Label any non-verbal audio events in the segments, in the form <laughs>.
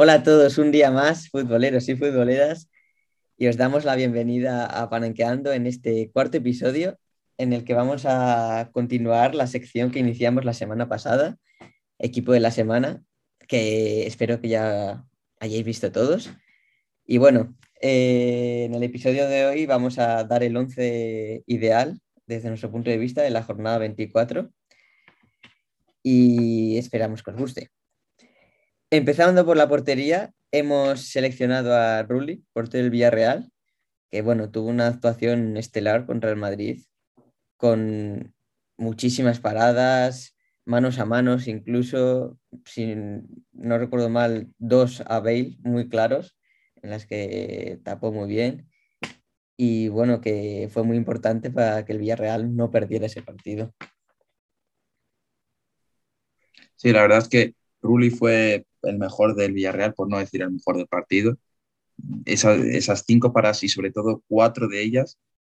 Hola a todos, un día más, futboleros y futboleras, y os damos la bienvenida a Panenqueando en este cuarto episodio en el que vamos a continuar la sección que iniciamos la semana pasada, equipo de la semana, que espero que ya hayáis visto todos. Y bueno, eh, en el episodio de hoy vamos a dar el 11 ideal desde nuestro punto de vista de la jornada 24 y esperamos que os guste. Empezando por la portería, hemos seleccionado a Rulli, portero del Villarreal, que bueno, tuvo una actuación estelar contra el Madrid, con muchísimas paradas, manos a manos, incluso, si no recuerdo mal, dos a Bale muy claros, en las que tapó muy bien. Y bueno, que fue muy importante para que el Villarreal no perdiera ese partido. Sí, la verdad es que Rulli fue el mejor del Villarreal, por no decir el mejor del partido. esas cinco paradas y sobre todo cuatro de ellas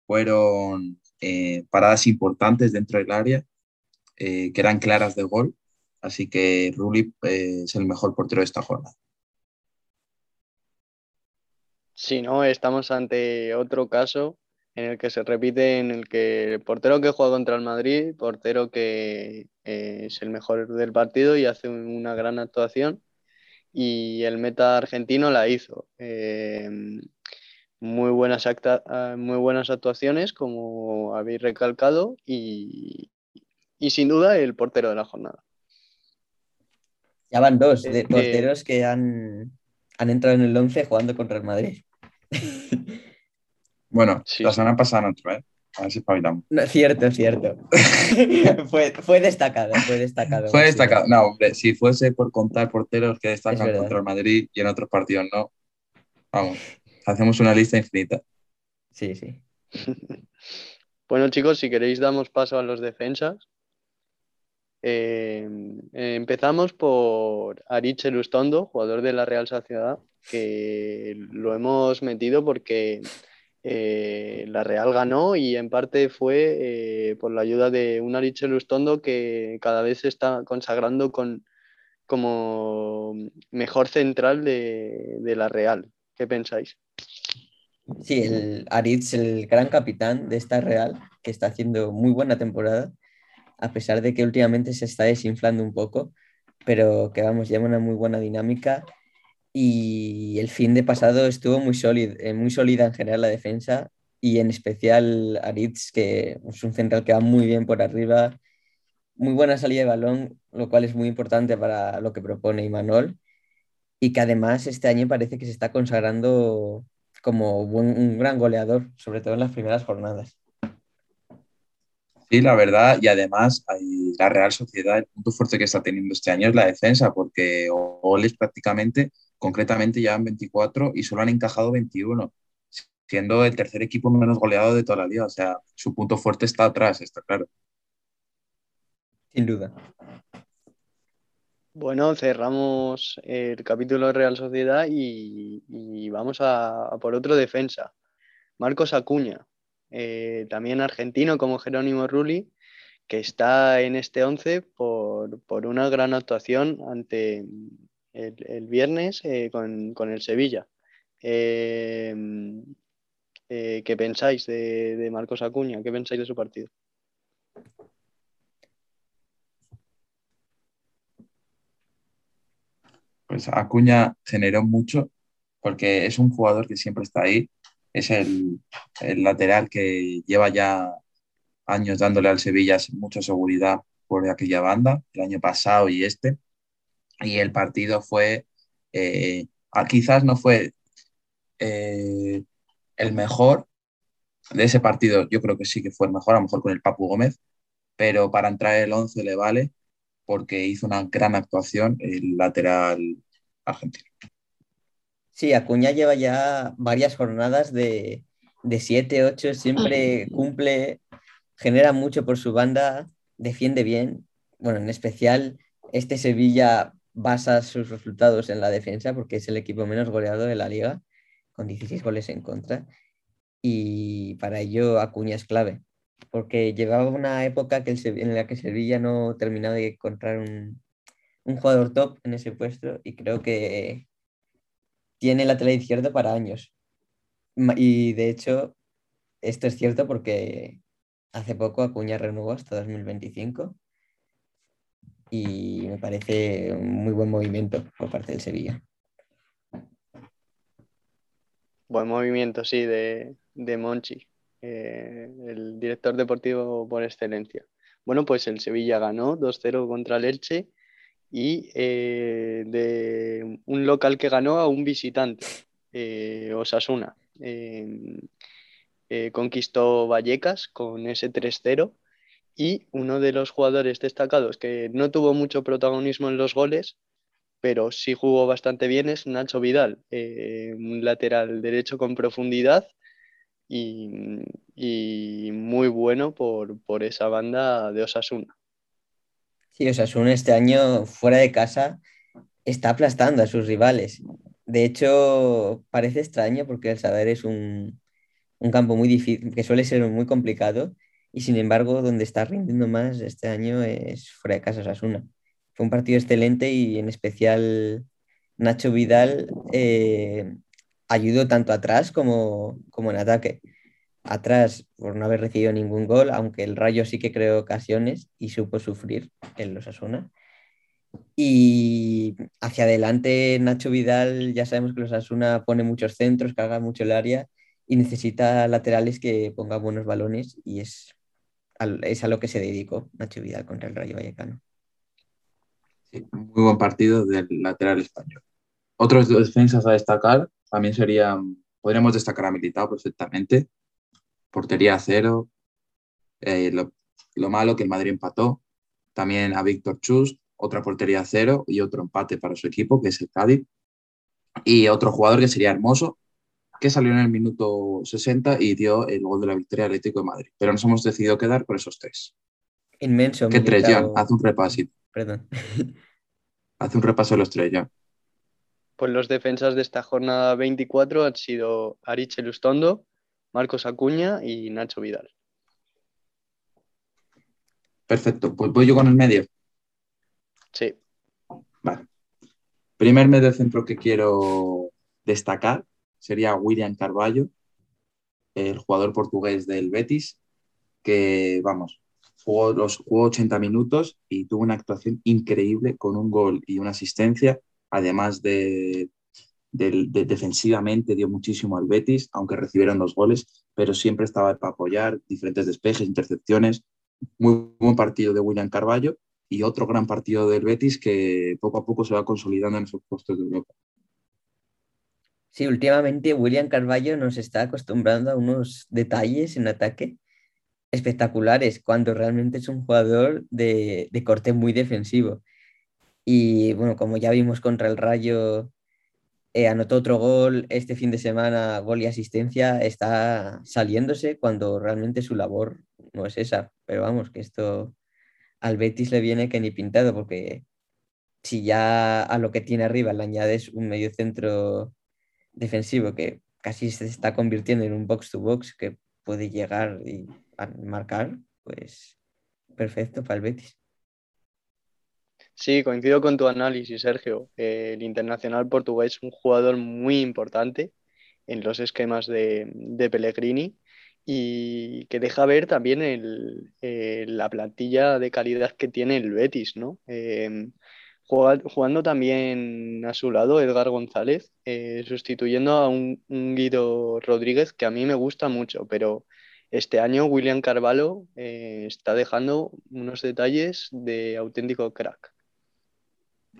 fueron eh, paradas importantes dentro del área, eh, que eran claras de gol. Así que Rulli eh, es el mejor portero de esta jornada. Sí, ¿no? Estamos ante otro caso en el que se repite, en el que el portero que juega contra el Madrid, portero que es el mejor del partido y hace una gran actuación, y el meta argentino la hizo. Eh, muy, buenas ah, muy buenas actuaciones, como habéis recalcado, y, sin duda el portero de la jornada. Ya van dos de porteros que han, entrado en el 11 jugando contra el Madrid. bueno, la semana pasada otro, ¿eh? A ver si espabilamos. No, cierto, cierto. <laughs> fue, fue, destacado, fue destacado. Fue destacado. No, hombre, si fuese por contar porteros que destacan contra el Madrid y en otros partidos no, vamos, hacemos una lista infinita. Sí, sí. <laughs> bueno, chicos, si queréis damos paso a los defensas. Eh, empezamos por Arich Elustondo, jugador de la Real Sociedad, que lo hemos metido porque eh, la Real ganó y en parte fue eh, por la ayuda de un Ariche Lustondo que cada vez se está consagrando con, como mejor central de, la Real. ¿Qué pensáis? Sí, el Aritz, el gran capitán de esta Real, que está haciendo muy buena temporada, a pesar de que últimamente se está desinflando un poco, pero que vamos, lleva una muy buena dinámica y el fin de pasado estuvo muy, sólida, eh, muy sólida en general la defensa y en especial Aritz, que es un central que va muy bien por arriba, muy buena salida de balón, lo cual es muy importante para lo que propone Imanol y que además este año parece que se está consagrando como un gran goleador, sobre todo en las primeras jornadas. Sí, la verdad, y además la Real Sociedad, el punto fuerte que está teniendo este año es la defensa, porque goles prácticamente concretamente ya en 24 y solo han encajado 21, siendo el tercer equipo menos goleado de toda la liga. O sea, su punto fuerte está atrás, está claro. Sin duda. Bueno, cerramos el capítulo de Real Sociedad y, vamos a, por otro defensa. Marcos Acuña, eh, también argentino como Jerónimo Rulli, que está en este 11 por, por una gran actuación ante, el, viernes eh, con, el Sevilla. Eh, eh, ¿Qué pensáis de, Marcos Acuña? ¿Qué pensáis de su partido? Pues Acuña generó mucho porque es un jugador que siempre está ahí. Es el, el lateral que lleva ya años dándole al Sevilla mucha seguridad por aquella banda, el año pasado y este y el partido fue, eh, ah, quizás no fue eh, el mejor de ese partido, yo creo que sí que fue el mejor, a lo mejor con el Papu Gómez, pero para entrar el 11 le vale porque hizo una gran actuación el lateral argentino. Sí, Acuña lleva ya varias jornadas de, de 7, 8, siempre cumple, genera mucho por su banda, defiende bien. Bueno, en especial este Sevilla basa sus resultados en la defensa porque es el equipo menos goleado de la liga, con 16 goles en contra. Y para ello Acuña es clave, porque llevaba una época que en la que Sevilla no terminaba de encontrar un, jugador top en ese puesto y creo que tiene lateral izquierdo para años. Y de hecho, esto es cierto porque hace poco Acuña renovó hasta 2025 y me parece un muy buen movimiento por parte del Sevilla. Buen movimiento, sí, de, Monchi, eh, el director deportivo por excelencia. Bueno, pues el Sevilla ganó 2-0 contra el Elche y eh, de un local que ganó a un visitante, eh, Osasuna. conquistó Vallecas con ese 3-0 y uno de los jugadores destacados que no tuvo mucho protagonismo en los goles, pero sí jugó bastante bien es Nacho Vidal, eh, un lateral derecho con profundidad y, muy bueno por, esa banda de Osasuna. Sí, Osasuna este año fuera de casa está aplastando a sus rivales. De hecho, parece extraño porque el Saber es un, un campo muy difícil, que suele ser muy complicado y sin embargo donde está rindiendo más este año es fuera de casa Osasuna. Fue un partido excelente y en especial Nacho Vidal eh, ayudó tanto atrás como, como en ataque. Atrás por no haber recibido ningún gol, aunque el Rayo sí que creó ocasiones y supo sufrir en los Asuna. Y hacia adelante Nacho Vidal, ya sabemos que los Asuna pone muchos centros, carga mucho el área y necesita laterales que pongan buenos balones y es es a lo que se dedicó Nacho Vidal contra el Rayo Vallecano. Muy buen partido del lateral español. Otros defensas a destacar también serían, podríamos destacar a Militao perfectamente, portería cero, eh, lo, malo que el Madrid empató, también a Víctor Chus, otra portería cero y otro empate para su equipo, que es el Cádiz, y otro jugador que sería Hermoso, que salió en el minuto 60 y dio el gol de la victoria Atlético de Madrid. Pero nos hemos decidido quedar por esos tres. Inmenso. ¿Qué tres, ya? Haz un repasito. Perdón. <laughs> Haz un repaso de los tres, ya. Pues los defensas de esta jornada 24 han sido Ariche Lustondo, Marcos Acuña y Nacho Vidal. Perfecto, pues voy yo con el medio. Sí. Vale. Primer medio centro que quiero destacar sería William Carballo, el jugador portugués del Betis, que, vamos, jugó, los, jugó 80 minutos y tuvo una actuación increíble con un gol y una asistencia, además de, defensivamente dio muchísimo al Betis, aunque recibieron dos goles, pero siempre estaba para apoyar diferentes despejes, intercepciones. Muy buen partido de William Carballo y otro gran partido del Betis que poco a poco se va consolidando en esos puestos de Europa. Sí, últimamente William Carballo nos está acostumbrando a unos detalles en ataque espectaculares, cuando realmente es un jugador de, corte muy defensivo. Y bueno, como ya vimos contra el Rayo, eh, anotó otro gol este fin de semana, gol y asistencia, está saliéndose cuando realmente su labor no es esa. Pero vamos, que esto al Betis le viene que ni pintado, porque si ya a lo que tiene arriba le añades un medio centro defensivo que casi se está convirtiendo en un box-to-box que puede llegar y marcar, pues perfecto para el Betis. Sí, coincido con tu análisis, Sergio. el internacional portugués es un jugador muy importante en los esquemas de, Pellegrini y que deja ver también la plantilla de calidad que tiene el Betis, ¿no? Eh, jugando también a su lado Edgar González, eh, sustituyendo a un, Guido Rodríguez que a mí me gusta mucho, pero este año William Carvalho eh, está dejando unos detalles de auténtico crack.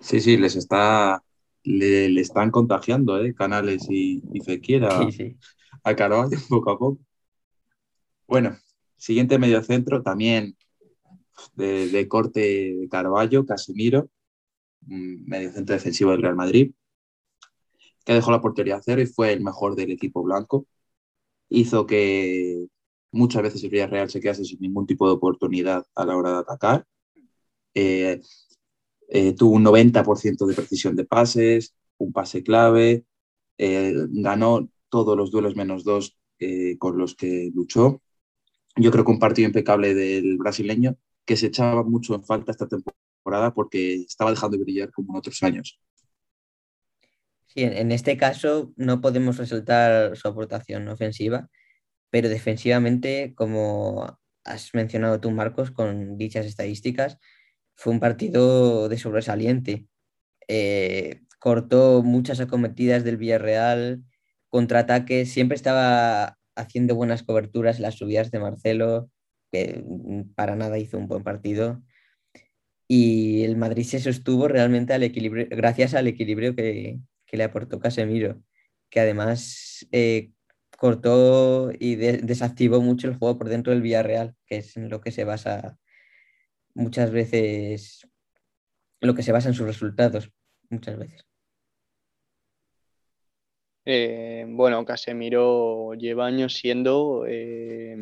Sí, sí, les está, le, están contagiando, ¿eh? Canales y, y Fekir a, Carvalho <laughs> poco a poco. Bueno, siguiente medio centro también de, de corte de Carballo, Casemiro medio centro defensivo del Real Madrid, que dejó la portería a cero y fue el mejor del equipo blanco. Hizo que muchas veces el Real se quedase sin ningún tipo de oportunidad a la hora de atacar. Eh, eh, tuvo un 90% de precisión de pases, un pase clave, eh, ganó todos los duelos menos dos con los que luchó. Yo creo que un partido impecable del brasileño que se echaba mucho en falta esta temporada porque estaba dejando de brillar como en otros años. Sí, en este caso no podemos resaltar su aportación ofensiva, pero defensivamente, como has mencionado tú, Marcos, con dichas estadísticas, fue un partido de sobresaliente. Eh, cortó muchas acometidas del Villarreal, contraataques, siempre estaba haciendo buenas coberturas en las subidas de Marcelo, que para nada hizo un buen partido. Y el Madrid se sostuvo realmente al equilibrio, gracias al equilibrio que, le aportó Casemiro, que además eh, cortó y desactivó mucho el juego por dentro del Villarreal, que es en lo que se basa muchas veces, lo que se basa en sus resultados, muchas veces. Eh, bueno, Casemiro lleva años siendo eh,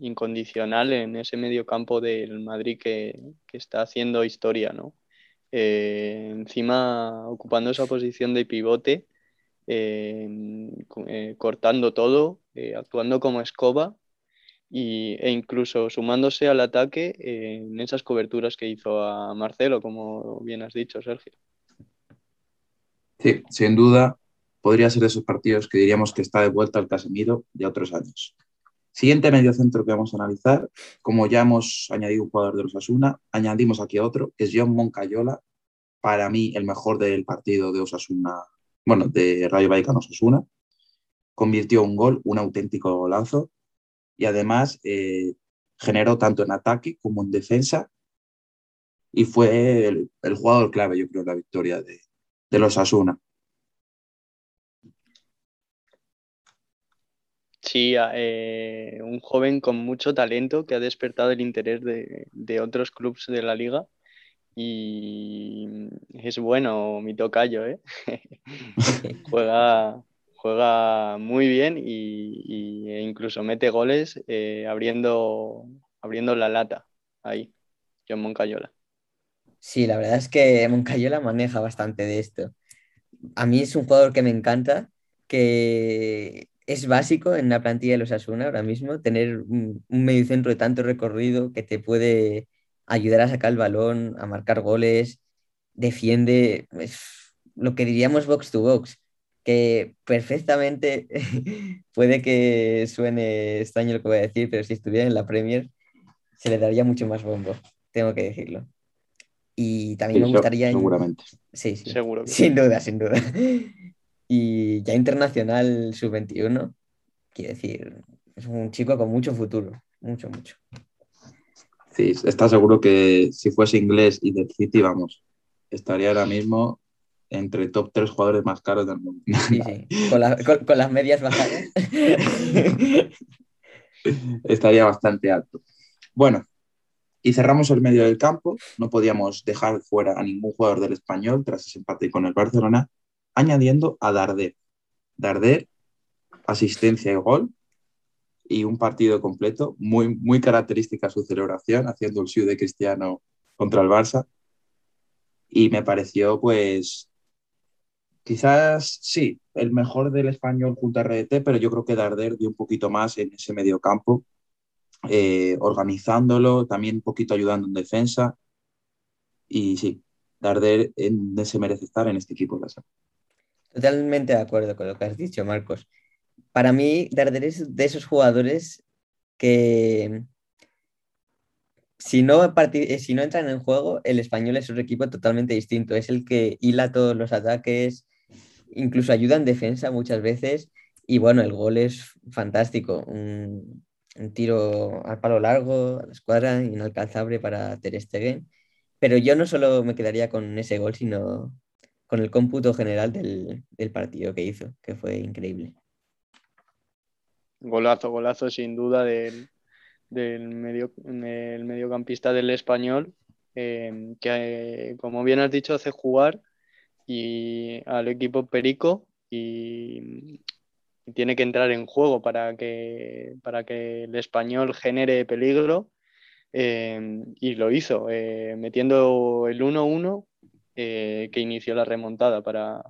incondicional en ese medio campo del Madrid que, está haciendo historia, ¿no? Eh, encima ocupando esa posición de pivote cortando todo, actuando como escoba y, e incluso sumándose al ataque en esas coberturas que hizo a Marcelo, como bien has dicho, Sergio. Sí, sin duda podría ser de esos partidos que diríamos que está de vuelta al Casemiro de otros años. Siguiente medio centro que vamos a analizar, como ya hemos añadido un jugador de los Osasuna, añadimos aquí otro, que es John Moncayola, para mí el mejor del partido de Osasuna bueno, de Rayo Vallecano Osasuna. Convirtió un gol, un auténtico golazo, y además eh, generó tanto en ataque como en defensa, y fue el, jugador clave, yo creo, la victoria de, los Asuna. Sí, eh, un joven con mucho talento que ha despertado el interés de, otros clubes de la liga y es bueno mi tocayo, ¿eh? <laughs> juega, juega muy bien y, e incluso mete goles eh, abriendo, abriendo la lata ahí, John Moncayola. Sí, la verdad es que Moncayola maneja bastante de esto. A mí es un jugador que me encanta, que es básico en la plantilla de los Asuna ahora mismo, tener un, un medio centro de tanto recorrido que te puede ayudar a sacar el balón, a marcar goles, defiende, es lo que diríamos box to box, que perfectamente <laughs> puede que suene extraño lo que voy a decir, pero si estuviera en la Premier se le daría mucho más bombo, tengo que decirlo. Y también me gustaría... Seguramente. Sí, sí. Seguro Sin duda, sin duda. Y ya internacional sub-21, quiero decir, es un chico con mucho futuro, mucho, mucho. Sí, está seguro que si fuese inglés y del City, vamos, estaría ahora mismo entre top tres jugadores más caros del mundo. Sí, sí. Con, las medias bajadas. <laughs> estaría bastante alto. Bueno, y cerramos el medio del campo. No podíamos dejar fuera a ningún jugador del español tras ese empate con el Barcelona, añadiendo a Darder. Darder, asistencia y gol, y un partido completo, muy, muy característica su celebración, haciendo el show de Cristiano contra el Barça. Y me pareció, pues, quizás sí, el mejor del español junto a RDT, pero yo creo que Darder dio un poquito más en ese medio campo, eh, organizándolo, también un poquito ayudando en defensa. Y sí, Darder se merece estar en este equipo. Totalmente de acuerdo con lo que has dicho, Marcos para mí, Darder es de esos jugadores que si no, eh, si no entran en juego, el español es un equipo totalmente distinto. Es el que hila todos los ataques, incluso ayuda en defensa muchas veces. Y bueno, el gol es fantástico. Un, tiro al palo largo, a la escuadra, inalcanzable para Ter Stegen. Pero yo no solo me quedaría con ese gol, sino con el cómputo general del partido que hizo, que fue increíble. Golazo, golazo sin duda del, medio, mediocampista del español, em, que como bien has dicho hace jugar y al equipo Perico y, tiene que entrar en juego para que, para que el español genere peligro em, y lo hizo, eh, metiendo el 1-1 eh, que inició la remontada para,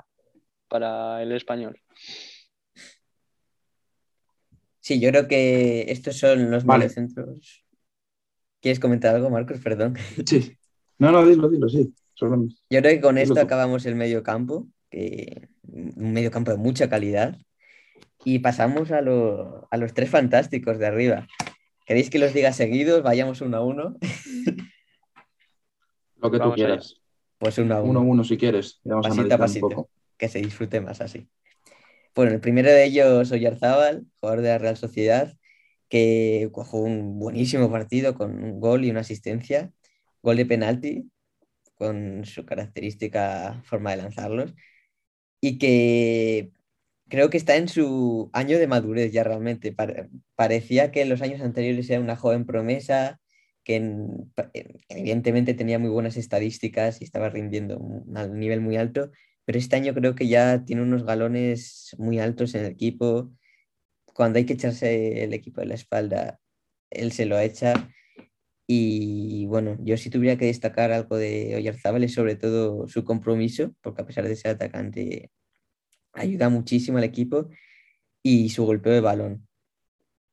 para el español. Sí, yo creo que estos son los vale. centros. ¿Quieres comentar algo, Marcos? Perdón. <laughs> Sí. No, no, dilo, dilo, sí. Yo creo que con esto acabamos el medio campo que, un medio campo de mucha calidad. Y pasamos a, a los tres fantásticos de arriba. ¿Queréis que los diga seguidos? Vayamos uno a uno. <laughs> Lo que tú quieras. Pues uno a uno. Uno a uno si quieres. Vamos pasito a, pasito. Que se disfrute más así. Bueno, el primero de ellos, Oyarzábal, jugador de la Real Sociedad, que jugó un buenísimo partido con un gol y una asistencia, gol de penalti, con su característica forma de lanzarlos, y que creo que está en su año de madurez ya realmente. parecía que en los años anteriores era una joven promesa, que evidentemente tenía muy buenas estadísticas y estaba rindiendo a un nivel muy alto, pero este año creo que ya tiene unos galones muy altos en el equipo. Cuando hay que echarse el equipo de la espalda, él se lo echa. Y bueno, yo si tuviera que destacar algo de Oyarzábal es sobre todo su compromiso, porque a pesar de ser atacante, ayuda muchísimo al equipo y su golpeo de balón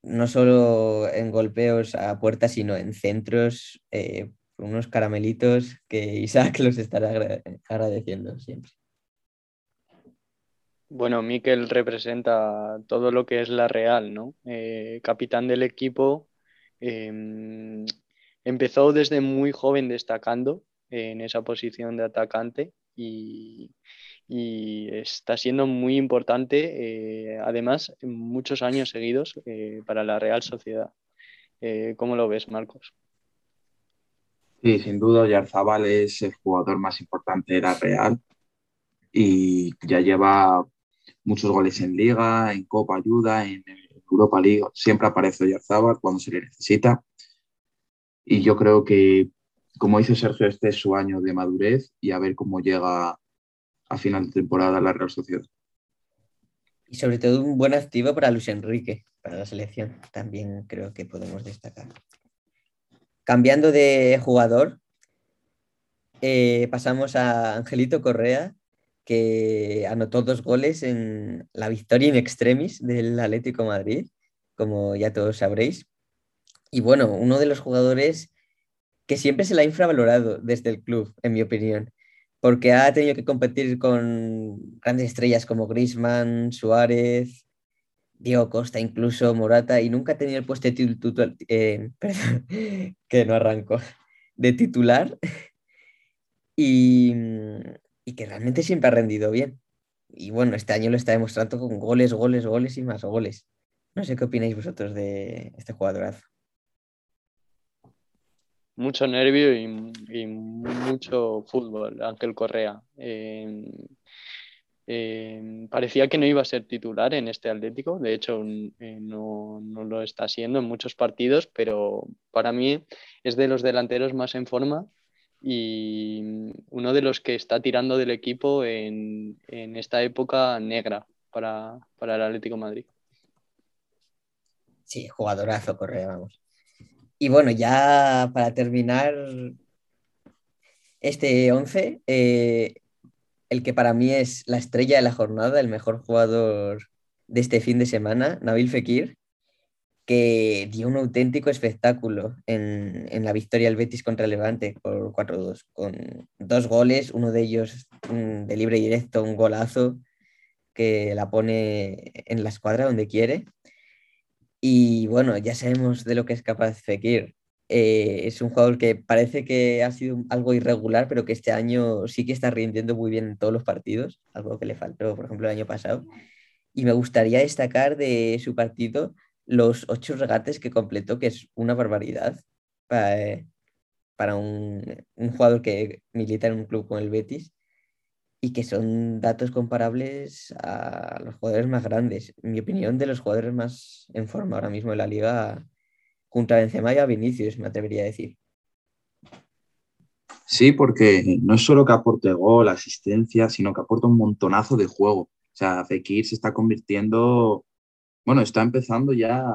no solo en golpeos a puerta, sino en centros, eh, unos caramelitos que <laughs> Isaac los estará agradeciendo siempre. Bueno, Miquel representa todo lo que es la Real, ¿no? Eh, capitán del equipo, em, empezó desde muy joven destacando en esa posición de atacante y, y está siendo muy importante, eh, además, muchos años seguidos eh, para la Real Sociedad. Eh, ¿Cómo lo ves, Marcos? Sí, sin duda, Yarzabal es el jugador más importante de la Real y ya lleva muchos goles en Liga, en Copa Ayuda, en Europa League. Siempre aparece Yarzabal cuando se le necesita. Y yo creo que, como dice Sergio, este es su año de madurez y a ver cómo llega a final de temporada la Real Sociedad. Y sobre todo un buen activo para Luis Enrique, para la selección, también creo que podemos destacar. Cambiando de jugador, eh, pasamos a Angelito Correa, que anotó dos goles en la victoria in extremis del Atlético Madrid, como ya todos sabréis. Y bueno, uno de los jugadores que siempre se le ha infravalorado desde el club, en mi opinión porque ha tenido que competir con grandes estrellas como Grisman, Suárez, Diego Costa, incluso Morata, y nunca ha tenido el puesto de titular, eh, <laughs> que no arranco, de titular, y, y, que realmente siempre ha rendido bien. Y bueno, este año lo está demostrando con goles, goles, goles y más goles. No sé qué opináis vosotros de este jugadorazo mucho nervio y, mucho fútbol, Ángel Correa. Em, em, parecía que no iba a ser titular en este Atlético, de hecho eh, no, lo está siendo en muchos partidos, pero para mí es de los delanteros más en forma y uno de los que está tirando del equipo en, esta época negra para, para el Atlético Madrid. Sí, jugadorazo Correa, vamos. Y bueno, ya para terminar este 11, eh, el que para mí es la estrella de la jornada, el mejor jugador de este fin de semana, Nabil Fekir, que dio un auténtico espectáculo en, la victoria del Betis contra Levante por 4-2, con dos goles, uno de ellos de libre y directo, un golazo que la pone en la escuadra donde quiere. Y bueno, ya sabemos de lo que es capaz Fekir. Eh, es un jugador que parece que ha sido algo irregular, pero que este año sí que está rindiendo muy bien en todos los partidos, algo que le faltó, por ejemplo, el año pasado. Y me gustaría destacar de su partido los ocho regates que completó, que es una barbaridad para, para un, un jugador que milita en un club como el Betis y que son datos comparables a los jugadores más grandes. Mi opinión, de los jugadores más en forma ahora mismo en la liga, junto a Benzema y a Vinicius, me atrevería a decir. Sí, porque no es solo que aporte gol, asistencia, sino que aporta un montonazo de juego. O sea, Fekir se está convirtiendo, bueno, está empezando ya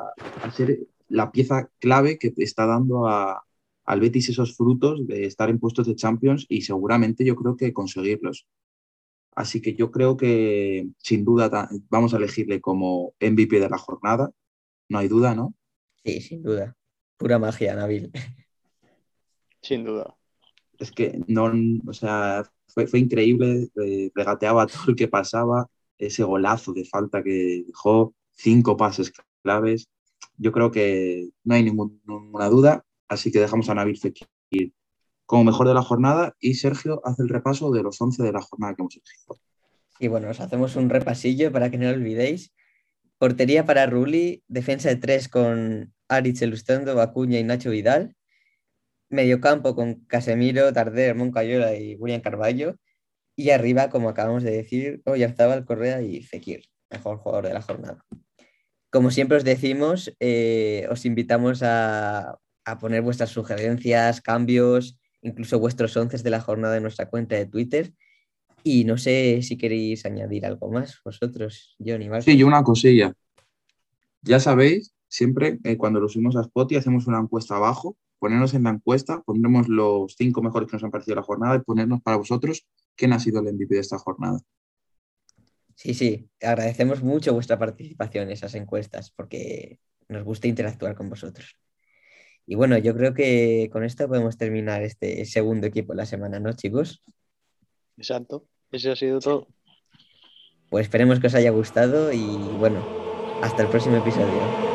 a ser la pieza clave que está dando a, al Betis esos frutos de estar en puestos de Champions y seguramente yo creo que conseguirlos. Así que yo creo que sin duda vamos a elegirle como MVP de la jornada. No hay duda, ¿no? Sí, sin duda. Pura magia, Nabil. Sin duda. Es que no, o sea, fue, fue increíble, eh, regateaba <laughs> todo el que pasaba, ese golazo de falta que dejó, cinco pases claves. Yo creo que no hay ninguna duda, así que dejamos a Nabil Fekir como mejor de la jornada y Sergio hace el repaso de los 11 de la jornada que hemos elegido. Y bueno, os hacemos un repasillo para que no lo olvidéis. Portería para Ruli, defensa de tres con Aritz Elustendo, Acuña y Nacho Vidal. Mediocampo con Casemiro, Tarder, Moncayola y William Carballo. Y arriba, como acabamos de decir, Oyarzábal, Correa y Fekir, mejor jugador de la jornada. Como siempre os decimos, eh, os invitamos a, a, poner vuestras sugerencias, cambios, incluso vuestros once de la jornada en nuestra cuenta de Twitter. Y no sé si queréis añadir algo más vosotros, Johnny. Sí, yo una cosilla. Ya sabéis, siempre eh, cuando lo subimos a Spotify hacemos una encuesta abajo, ponernos en la encuesta, pondremos los cinco mejores que nos han parecido la jornada y ponernos para vosotros quién ha sido el MVP de esta jornada. Sí, sí, agradecemos mucho vuestra participación en esas encuestas porque nos gusta interactuar con vosotros. Y bueno, yo creo que con esto podemos terminar este segundo equipo de la semana, ¿no, chicos? Exacto, eso ha sido todo. Pues esperemos que os haya gustado y bueno, hasta el próximo episodio.